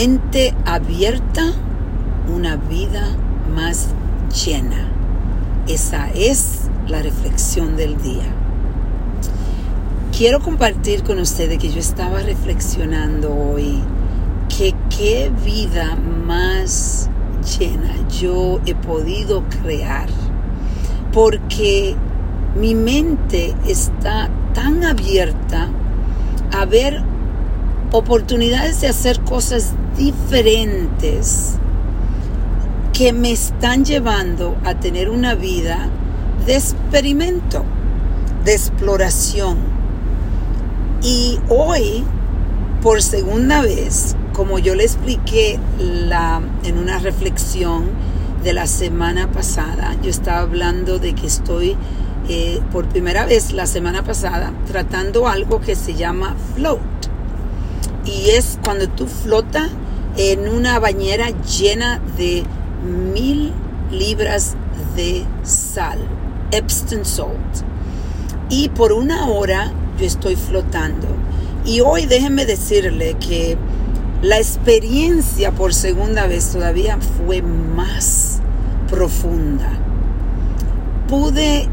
mente abierta, una vida más llena. Esa es la reflexión del día. Quiero compartir con ustedes que yo estaba reflexionando hoy que qué vida más llena yo he podido crear. Porque mi mente está tan abierta a ver oportunidades de hacer cosas diferentes que me están llevando a tener una vida de experimento, de exploración. Y hoy, por segunda vez, como yo le expliqué la, en una reflexión de la semana pasada, yo estaba hablando de que estoy eh, por primera vez la semana pasada tratando algo que se llama float. Y es cuando tú flotas en una bañera llena de mil libras de sal, Epsom salt. Y por una hora yo estoy flotando. Y hoy déjenme decirle que la experiencia por segunda vez todavía fue más profunda. Pude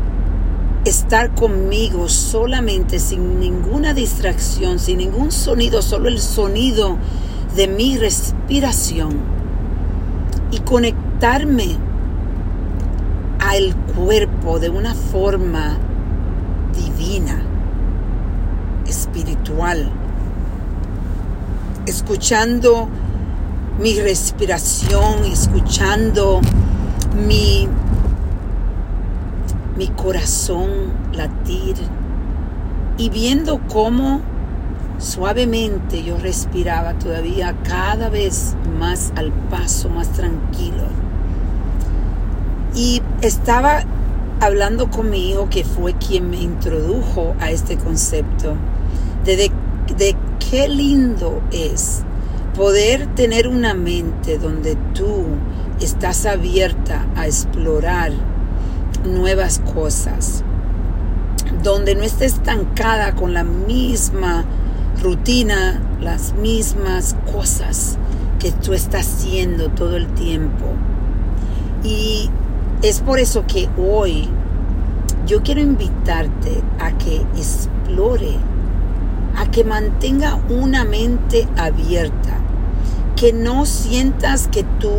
estar conmigo solamente sin ninguna distracción, sin ningún sonido, solo el sonido de mi respiración y conectarme al cuerpo de una forma divina, espiritual, escuchando mi respiración, escuchando mi mi corazón latir y viendo cómo suavemente yo respiraba todavía cada vez más al paso, más tranquilo. Y estaba hablando con mi hijo que fue quien me introdujo a este concepto de, de, de qué lindo es poder tener una mente donde tú estás abierta a explorar nuevas cosas, donde no esté estancada con la misma rutina, las mismas cosas que tú estás haciendo todo el tiempo. Y es por eso que hoy yo quiero invitarte a que explore, a que mantenga una mente abierta, que no sientas que tú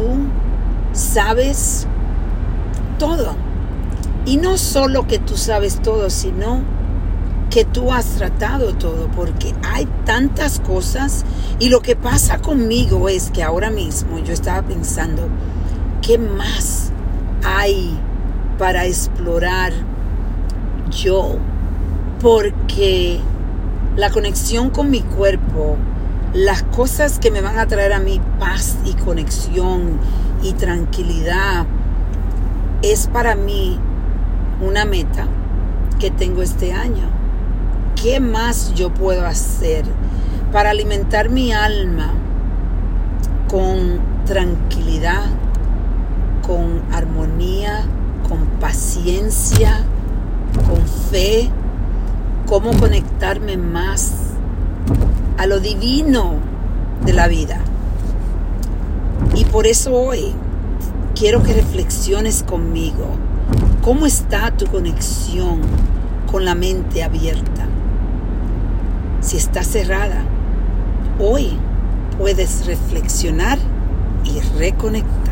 sabes todo y no solo que tú sabes todo, sino que tú has tratado todo, porque hay tantas cosas y lo que pasa conmigo es que ahora mismo yo estaba pensando, ¿qué más hay para explorar yo? Porque la conexión con mi cuerpo, las cosas que me van a traer a mí paz y conexión y tranquilidad, es para mí una meta que tengo este año. ¿Qué más yo puedo hacer para alimentar mi alma con tranquilidad, con armonía, con paciencia, con fe? ¿Cómo conectarme más a lo divino de la vida? Y por eso hoy quiero que reflexiones conmigo ¿Cómo está tu conexión con la mente abierta? Si está cerrada, hoy puedes reflexionar y reconectar.